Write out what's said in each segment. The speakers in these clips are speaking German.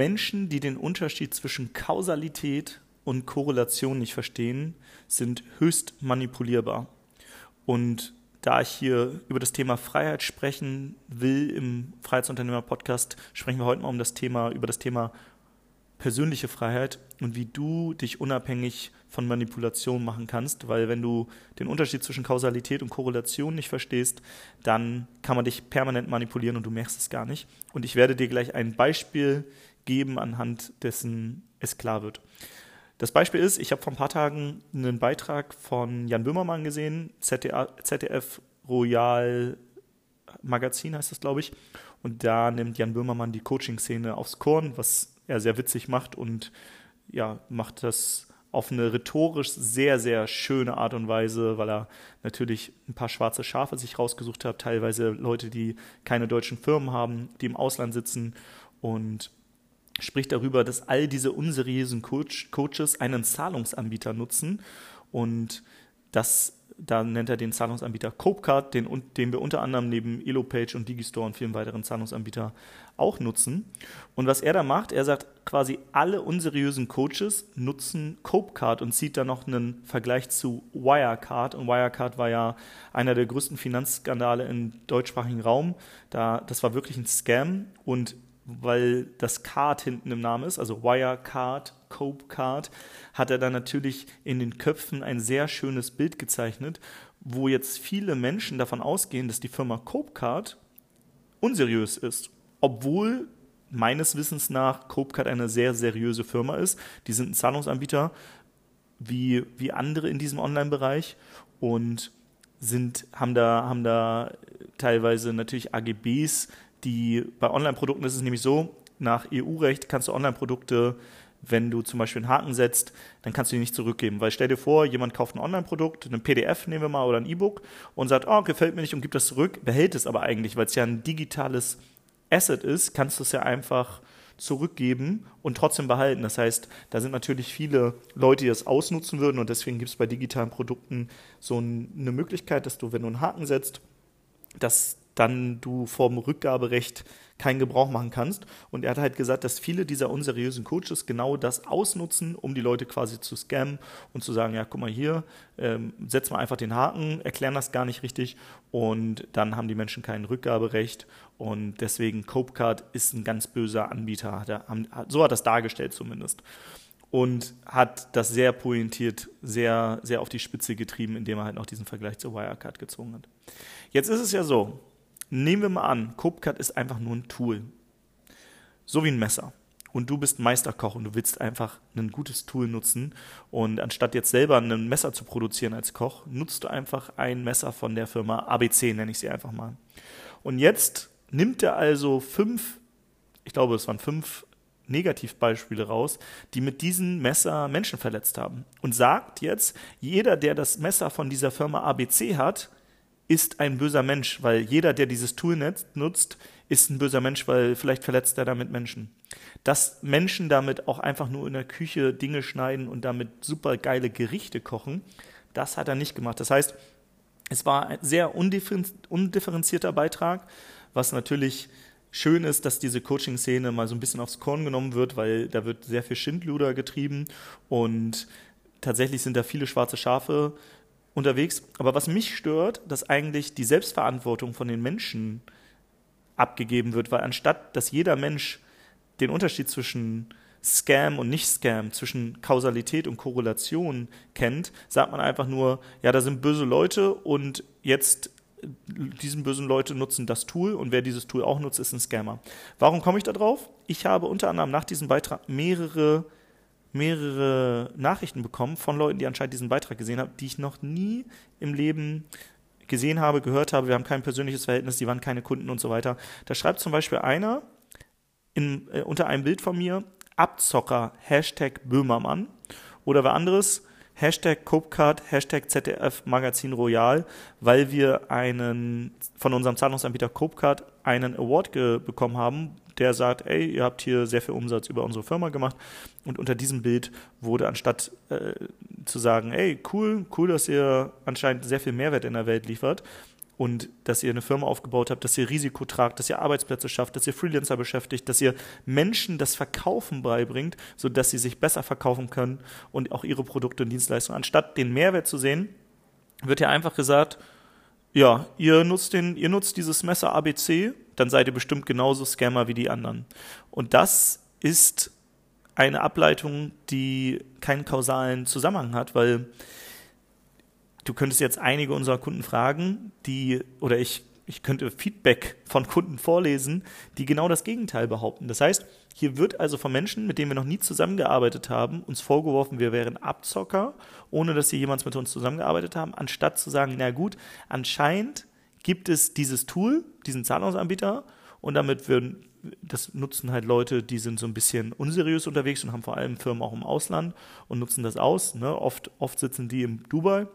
Menschen, die den Unterschied zwischen Kausalität und Korrelation nicht verstehen, sind höchst manipulierbar. Und da ich hier über das Thema Freiheit sprechen will im Freiheitsunternehmer-Podcast, sprechen wir heute mal um das Thema, über das Thema persönliche Freiheit und wie du dich unabhängig von Manipulation machen kannst, weil wenn du den Unterschied zwischen Kausalität und Korrelation nicht verstehst, dann kann man dich permanent manipulieren und du merkst es gar nicht. Und ich werde dir gleich ein Beispiel geben, anhand dessen es klar wird. Das Beispiel ist, ich habe vor ein paar Tagen einen Beitrag von Jan Böhmermann gesehen, ZDF Royal Magazin heißt das, glaube ich. Und da nimmt Jan Böhmermann die Coaching-Szene aufs Korn, was er sehr witzig macht und ja, macht das auf eine rhetorisch sehr, sehr schöne Art und Weise, weil er natürlich ein paar schwarze Schafe sich rausgesucht hat, teilweise Leute, die keine deutschen Firmen haben, die im Ausland sitzen und spricht darüber, dass all diese unseriösen Coach, Coaches einen Zahlungsanbieter nutzen und das da nennt er den Zahlungsanbieter Copecard, den, den wir unter anderem neben Elopage und Digistore und vielen weiteren Zahlungsanbietern auch nutzen. Und was er da macht, er sagt quasi, alle unseriösen Coaches nutzen Copecard und zieht da noch einen Vergleich zu Wirecard. Und Wirecard war ja einer der größten Finanzskandale im deutschsprachigen Raum. Da, das war wirklich ein Scam und weil das Card hinten im Namen ist, also Wirecard, Cope Card, hat er dann natürlich in den Köpfen ein sehr schönes Bild gezeichnet, wo jetzt viele Menschen davon ausgehen, dass die Firma Cope Card unseriös ist, obwohl meines Wissens nach Cope Card eine sehr seriöse Firma ist. Die sind ein Zahlungsanbieter wie, wie andere in diesem Online-Bereich und sind, haben da, haben da teilweise natürlich AGBs, die bei Online-Produkten ist es nämlich so, nach EU-Recht kannst du Online-Produkte, wenn du zum Beispiel einen Haken setzt, dann kannst du die nicht zurückgeben. Weil stell dir vor, jemand kauft ein Online-Produkt, ein PDF nehmen wir mal oder ein E-Book und sagt, oh, gefällt mir nicht und gibt das zurück, behält es aber eigentlich, weil es ja ein digitales Asset ist, kannst du es ja einfach zurückgeben und trotzdem behalten. Das heißt, da sind natürlich viele Leute, die das ausnutzen würden und deswegen gibt es bei digitalen Produkten so eine Möglichkeit, dass du, wenn du einen Haken setzt, dass dann du vom Rückgaberecht keinen Gebrauch machen kannst. Und er hat halt gesagt, dass viele dieser unseriösen Coaches genau das ausnutzen, um die Leute quasi zu scammen und zu sagen, ja, guck mal hier, ähm, setz mal einfach den Haken, erklären das gar nicht richtig und dann haben die Menschen kein Rückgaberecht und deswegen Copecard ist ein ganz böser Anbieter. so hat er es dargestellt zumindest und hat das sehr pointiert, sehr, sehr auf die Spitze getrieben, indem er halt noch diesen Vergleich zur Wirecard gezwungen hat. Jetzt ist es ja so, Nehmen wir mal an, CopeCut ist einfach nur ein Tool. So wie ein Messer. Und du bist Meisterkoch und du willst einfach ein gutes Tool nutzen. Und anstatt jetzt selber ein Messer zu produzieren als Koch, nutzt du einfach ein Messer von der Firma ABC, nenne ich sie einfach mal. Und jetzt nimmt er also fünf, ich glaube, es waren fünf Negativbeispiele raus, die mit diesem Messer Menschen verletzt haben. Und sagt jetzt, jeder, der das Messer von dieser Firma ABC hat, ist ein böser Mensch, weil jeder, der dieses Tool nutzt, ist ein böser Mensch, weil vielleicht verletzt er damit Menschen. Dass Menschen damit auch einfach nur in der Küche Dinge schneiden und damit super geile Gerichte kochen, das hat er nicht gemacht. Das heißt, es war ein sehr undifferenzierter Beitrag, was natürlich schön ist, dass diese Coaching-Szene mal so ein bisschen aufs Korn genommen wird, weil da wird sehr viel Schindluder getrieben und tatsächlich sind da viele schwarze Schafe unterwegs. Aber was mich stört, dass eigentlich die Selbstverantwortung von den Menschen abgegeben wird, weil anstatt dass jeder Mensch den Unterschied zwischen Scam und Nicht-Scam, zwischen Kausalität und Korrelation kennt, sagt man einfach nur, ja, da sind böse Leute und jetzt diesen bösen Leute nutzen das Tool und wer dieses Tool auch nutzt, ist ein Scammer. Warum komme ich da drauf? Ich habe unter anderem nach diesem Beitrag mehrere mehrere Nachrichten bekommen von Leuten, die anscheinend diesen Beitrag gesehen haben, die ich noch nie im Leben gesehen habe, gehört habe. Wir haben kein persönliches Verhältnis, die waren keine Kunden und so weiter. Da schreibt zum Beispiel einer in, äh, unter einem Bild von mir, Abzocker, Hashtag Böhmermann. Oder wer anderes, Hashtag Copecard, Hashtag ZDF Magazin Royal, weil wir einen von unserem Zahlungsanbieter Copecard einen Award bekommen haben, der sagt, ey, ihr habt hier sehr viel Umsatz über unsere Firma gemacht. Und unter diesem Bild wurde anstatt äh, zu sagen, ey, cool, cool, dass ihr anscheinend sehr viel Mehrwert in der Welt liefert, und dass ihr eine Firma aufgebaut habt, dass ihr Risiko tragt, dass ihr Arbeitsplätze schafft, dass ihr Freelancer beschäftigt, dass ihr Menschen das Verkaufen beibringt, sodass sie sich besser verkaufen können und auch ihre Produkte und Dienstleistungen. Anstatt den Mehrwert zu sehen, wird ja einfach gesagt, ja, ihr nutzt den, ihr nutzt dieses Messer ABC, dann seid ihr bestimmt genauso Scammer wie die anderen. Und das ist eine Ableitung, die keinen kausalen Zusammenhang hat, weil du könntest jetzt einige unserer Kunden fragen, die, oder ich, ich könnte Feedback von Kunden vorlesen, die genau das Gegenteil behaupten. Das heißt, hier wird also von Menschen, mit denen wir noch nie zusammengearbeitet haben, uns vorgeworfen, wir wären Abzocker, ohne dass sie jemals mit uns zusammengearbeitet haben, anstatt zu sagen, na gut, anscheinend gibt es dieses Tool, diesen Zahlungsanbieter, und damit würden, das nutzen halt Leute, die sind so ein bisschen unseriös unterwegs und haben vor allem Firmen auch im Ausland und nutzen das aus. Ne? Oft, oft sitzen die in Dubai.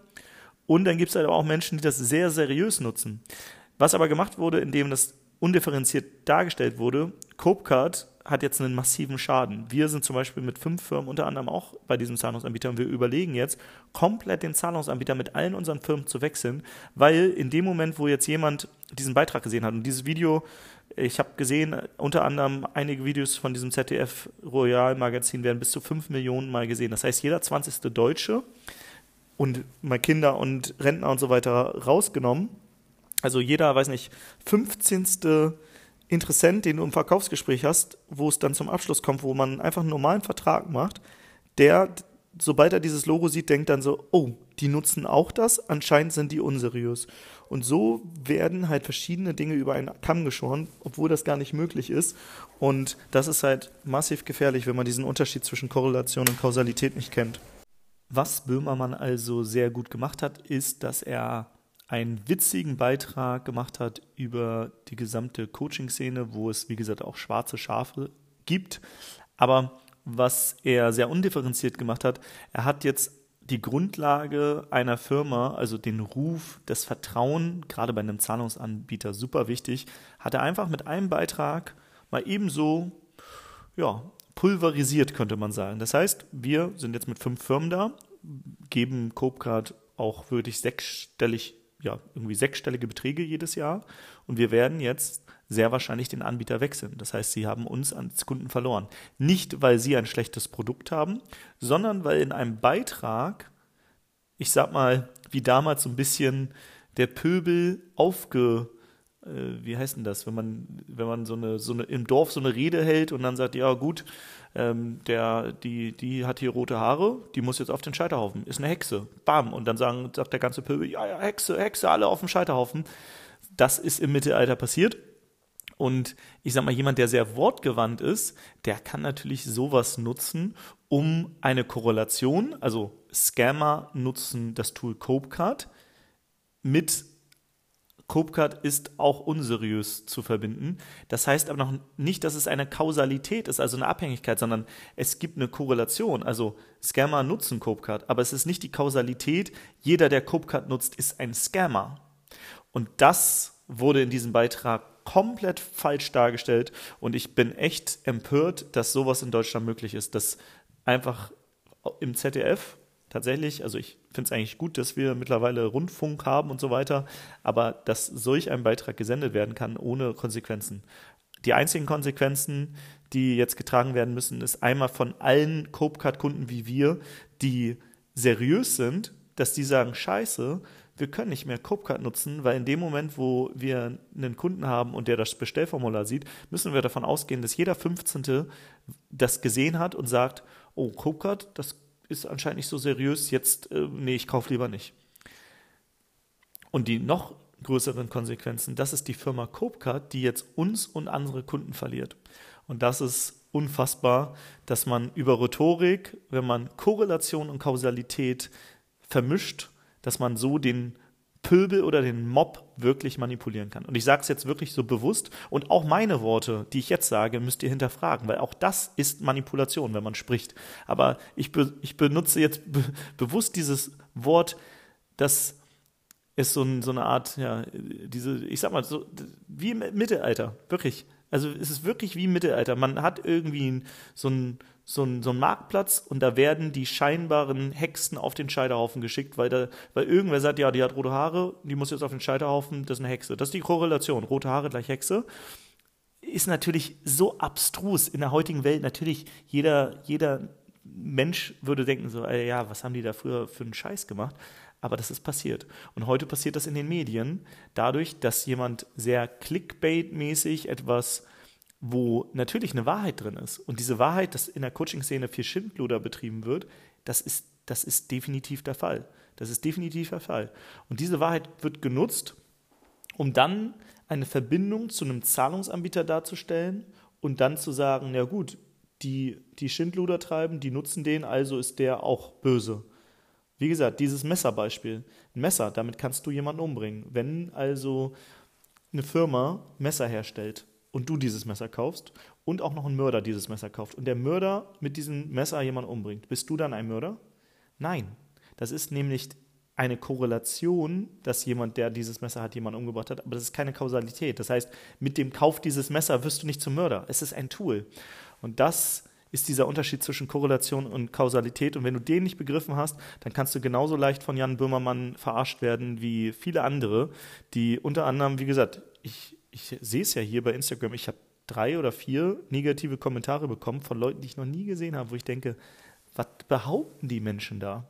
Und dann gibt es halt auch Menschen, die das sehr seriös nutzen. Was aber gemacht wurde, indem das undifferenziert dargestellt wurde, Copecard hat jetzt einen massiven Schaden. Wir sind zum Beispiel mit fünf Firmen unter anderem auch bei diesem Zahlungsanbieter und wir überlegen jetzt, komplett den Zahlungsanbieter mit allen unseren Firmen zu wechseln, weil in dem Moment, wo jetzt jemand diesen Beitrag gesehen hat und dieses Video, ich habe gesehen, unter anderem einige Videos von diesem ZDF Royal Magazin werden bis zu fünf Millionen Mal gesehen. Das heißt, jeder 20. Deutsche und mal Kinder und Rentner und so weiter rausgenommen. Also jeder, weiß nicht, 15. Interessent, den du im Verkaufsgespräch hast, wo es dann zum Abschluss kommt, wo man einfach einen normalen Vertrag macht, der, sobald er dieses Logo sieht, denkt dann so, oh, die nutzen auch das, anscheinend sind die unseriös. Und so werden halt verschiedene Dinge über einen Kamm geschoren, obwohl das gar nicht möglich ist. Und das ist halt massiv gefährlich, wenn man diesen Unterschied zwischen Korrelation und Kausalität nicht kennt. Was Böhmermann also sehr gut gemacht hat, ist, dass er einen witzigen Beitrag gemacht hat über die gesamte Coaching-Szene, wo es, wie gesagt, auch schwarze Schafe gibt. Aber was er sehr undifferenziert gemacht hat, er hat jetzt die Grundlage einer Firma, also den Ruf, das Vertrauen, gerade bei einem Zahlungsanbieter super wichtig, hat er einfach mit einem Beitrag mal ebenso ja, pulverisiert, könnte man sagen. Das heißt, wir sind jetzt mit fünf Firmen da, geben Copecard auch wirklich sechsstellig ja, irgendwie sechsstellige Beträge jedes Jahr und wir werden jetzt sehr wahrscheinlich den Anbieter wechseln. Das heißt, sie haben uns als Kunden verloren. Nicht, weil sie ein schlechtes Produkt haben, sondern weil in einem Beitrag, ich sag mal, wie damals so ein bisschen der Pöbel aufge, wie heißt denn das, wenn man, wenn man so eine, so eine, im Dorf so eine Rede hält und dann sagt, ja gut, ähm, der, die, die hat hier rote Haare, die muss jetzt auf den Scheiterhaufen, ist eine Hexe. Bam. Und dann sagen, sagt der ganze Pöbel, ja, ja, Hexe, Hexe, alle auf dem Scheiterhaufen. Das ist im Mittelalter passiert. Und ich sag mal, jemand, der sehr wortgewandt ist, der kann natürlich sowas nutzen, um eine Korrelation, also Scammer nutzen das Tool Copecard mit Copecard ist auch unseriös zu verbinden. Das heißt aber noch nicht, dass es eine Kausalität ist, also eine Abhängigkeit, sondern es gibt eine Korrelation. Also Scammer nutzen Copecard, aber es ist nicht die Kausalität, jeder, der Copecard nutzt, ist ein Scammer. Und das wurde in diesem Beitrag komplett falsch dargestellt und ich bin echt empört, dass sowas in Deutschland möglich ist, dass einfach im ZDF tatsächlich, also ich finde es eigentlich gut, dass wir mittlerweile Rundfunk haben und so weiter, aber dass solch ein Beitrag gesendet werden kann ohne Konsequenzen. Die einzigen Konsequenzen, die jetzt getragen werden müssen, ist einmal von allen Copecard-Kunden wie wir, die seriös sind, dass die sagen, scheiße, wir können nicht mehr Copecard nutzen, weil in dem Moment, wo wir einen Kunden haben und der das Bestellformular sieht, müssen wir davon ausgehen, dass jeder 15. das gesehen hat und sagt, oh, Copecard, das ist anscheinend nicht so seriös, jetzt, äh, nee, ich kaufe lieber nicht. Und die noch größeren Konsequenzen, das ist die Firma Copecard, die jetzt uns und andere Kunden verliert. Und das ist unfassbar, dass man über Rhetorik, wenn man Korrelation und Kausalität vermischt, dass man so den Pöbel oder den Mob wirklich manipulieren kann. Und ich sage es jetzt wirklich so bewusst und auch meine Worte, die ich jetzt sage, müsst ihr hinterfragen, weil auch das ist Manipulation, wenn man spricht. Aber ich, be ich benutze jetzt be bewusst dieses Wort, das ist so, ein, so, eine Art, ja, diese, ich sag mal, so wie im Mittelalter, wirklich. Also es ist wirklich wie im Mittelalter. Man hat irgendwie so einen so ein, so ein Marktplatz und da werden die scheinbaren Hexen auf den Scheiterhaufen geschickt, weil, da, weil irgendwer sagt, ja, die hat rote Haare, die muss jetzt auf den Scheiterhaufen, das ist eine Hexe. Das ist die Korrelation. Rote Haare gleich Hexe. Ist natürlich so abstrus in der heutigen Welt. Natürlich, jeder, jeder Mensch würde denken so, ja, was haben die da früher für einen Scheiß gemacht? Aber das ist passiert. Und heute passiert das in den Medien, dadurch, dass jemand sehr Clickbait-mäßig etwas wo natürlich eine Wahrheit drin ist. Und diese Wahrheit, dass in der Coaching-Szene viel Schindluder betrieben wird, das ist, das ist definitiv der Fall. Das ist definitiv der Fall. Und diese Wahrheit wird genutzt, um dann eine Verbindung zu einem Zahlungsanbieter darzustellen und dann zu sagen, ja gut, die, die Schindluder treiben, die nutzen den, also ist der auch böse. Wie gesagt, dieses Messerbeispiel. Ein Messer, damit kannst du jemanden umbringen. Wenn also eine Firma Messer herstellt und du dieses Messer kaufst und auch noch ein Mörder dieses Messer kauft und der Mörder mit diesem Messer jemanden umbringt, bist du dann ein Mörder? Nein. Das ist nämlich eine Korrelation, dass jemand, der dieses Messer hat, jemanden umgebracht hat, aber das ist keine Kausalität. Das heißt, mit dem Kauf dieses Messer wirst du nicht zum Mörder. Es ist ein Tool. Und das ist dieser Unterschied zwischen Korrelation und Kausalität. Und wenn du den nicht begriffen hast, dann kannst du genauso leicht von Jan Böhmermann verarscht werden wie viele andere, die unter anderem, wie gesagt, ich ich sehe es ja hier bei Instagram, ich habe drei oder vier negative Kommentare bekommen von Leuten, die ich noch nie gesehen habe, wo ich denke, was behaupten die Menschen da?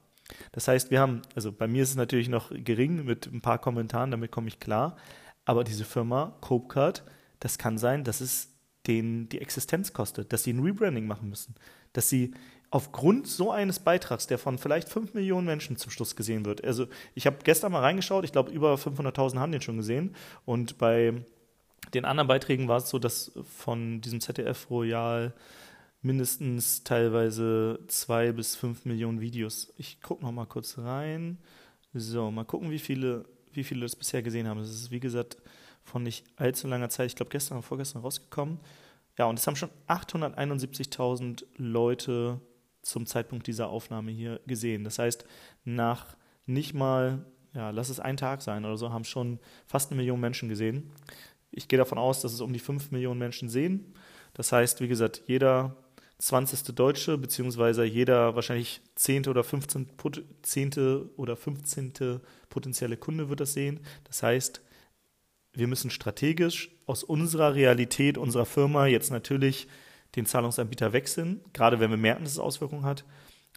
Das heißt, wir haben, also bei mir ist es natürlich noch gering mit ein paar Kommentaren, damit komme ich klar, aber diese Firma Copecard, das kann sein, dass es denen die Existenz kostet, dass sie ein Rebranding machen müssen, dass sie aufgrund so eines Beitrags, der von vielleicht 5 Millionen Menschen zum Schluss gesehen wird. Also ich habe gestern mal reingeschaut, ich glaube über 500.000 haben den schon gesehen und bei den anderen Beiträgen war es so, dass von diesem ZDF Royal mindestens teilweise zwei bis fünf Millionen Videos. Ich gucke noch mal kurz rein. So, mal gucken, wie viele, wie viele das bisher gesehen haben. Das ist, wie gesagt, von nicht allzu langer Zeit, ich glaube gestern oder vorgestern rausgekommen. Ja, und es haben schon 871.000 Leute zum Zeitpunkt dieser Aufnahme hier gesehen. Das heißt, nach nicht mal, ja, lass es ein Tag sein oder so, haben schon fast eine Million Menschen gesehen. Ich gehe davon aus, dass es um die 5 Millionen Menschen sehen. Das heißt, wie gesagt, jeder 20. Deutsche, beziehungsweise jeder wahrscheinlich 10. oder 15. 10. oder 15. potenzielle Kunde wird das sehen. Das heißt, wir müssen strategisch aus unserer Realität, unserer Firma jetzt natürlich den Zahlungsanbieter wechseln, gerade wenn wir merken, dass es Auswirkungen hat.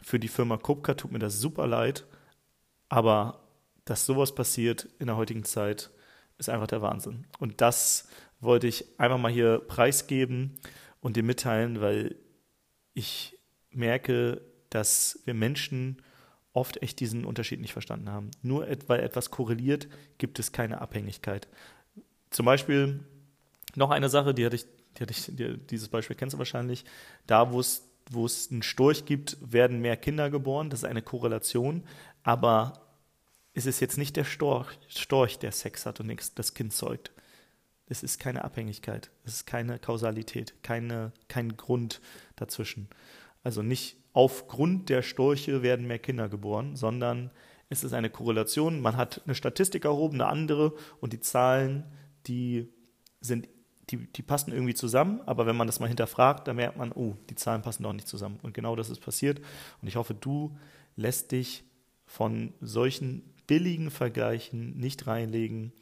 Für die Firma Kopka tut mir das super leid, aber dass sowas passiert in der heutigen Zeit, ist einfach der Wahnsinn. Und das wollte ich einfach mal hier preisgeben und dir mitteilen, weil ich merke, dass wir Menschen oft echt diesen Unterschied nicht verstanden haben. Nur weil etwas korreliert, gibt es keine Abhängigkeit. Zum Beispiel noch eine Sache, die hatte ich, die hatte ich die, dieses Beispiel kennst du wahrscheinlich, da wo es wo es einen Storch gibt, werden mehr Kinder geboren. Das ist eine Korrelation. Aber ist es jetzt nicht der Storch, Storch, der Sex hat und das Kind zeugt. Es ist keine Abhängigkeit, es ist keine Kausalität, keine, kein Grund dazwischen. Also nicht aufgrund der Storche werden mehr Kinder geboren, sondern es ist eine Korrelation. Man hat eine Statistik erhoben, eine andere, und die Zahlen, die sind, die, die passen irgendwie zusammen, aber wenn man das mal hinterfragt, dann merkt man, oh, die Zahlen passen doch nicht zusammen. Und genau das ist passiert. Und ich hoffe, du lässt dich von solchen billigen Vergleichen nicht reinlegen.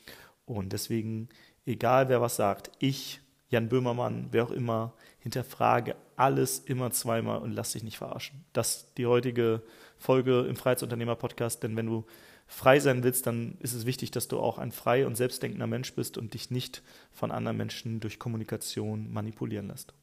Und deswegen, egal wer was sagt, ich, Jan Böhmermann, wer auch immer, hinterfrage alles immer zweimal und lass dich nicht verarschen. Das ist die heutige Folge im Freiheitsunternehmer-Podcast, denn wenn du frei sein willst, dann ist es wichtig, dass du auch ein frei und selbstdenkender Mensch bist und dich nicht von anderen Menschen durch Kommunikation manipulieren lässt.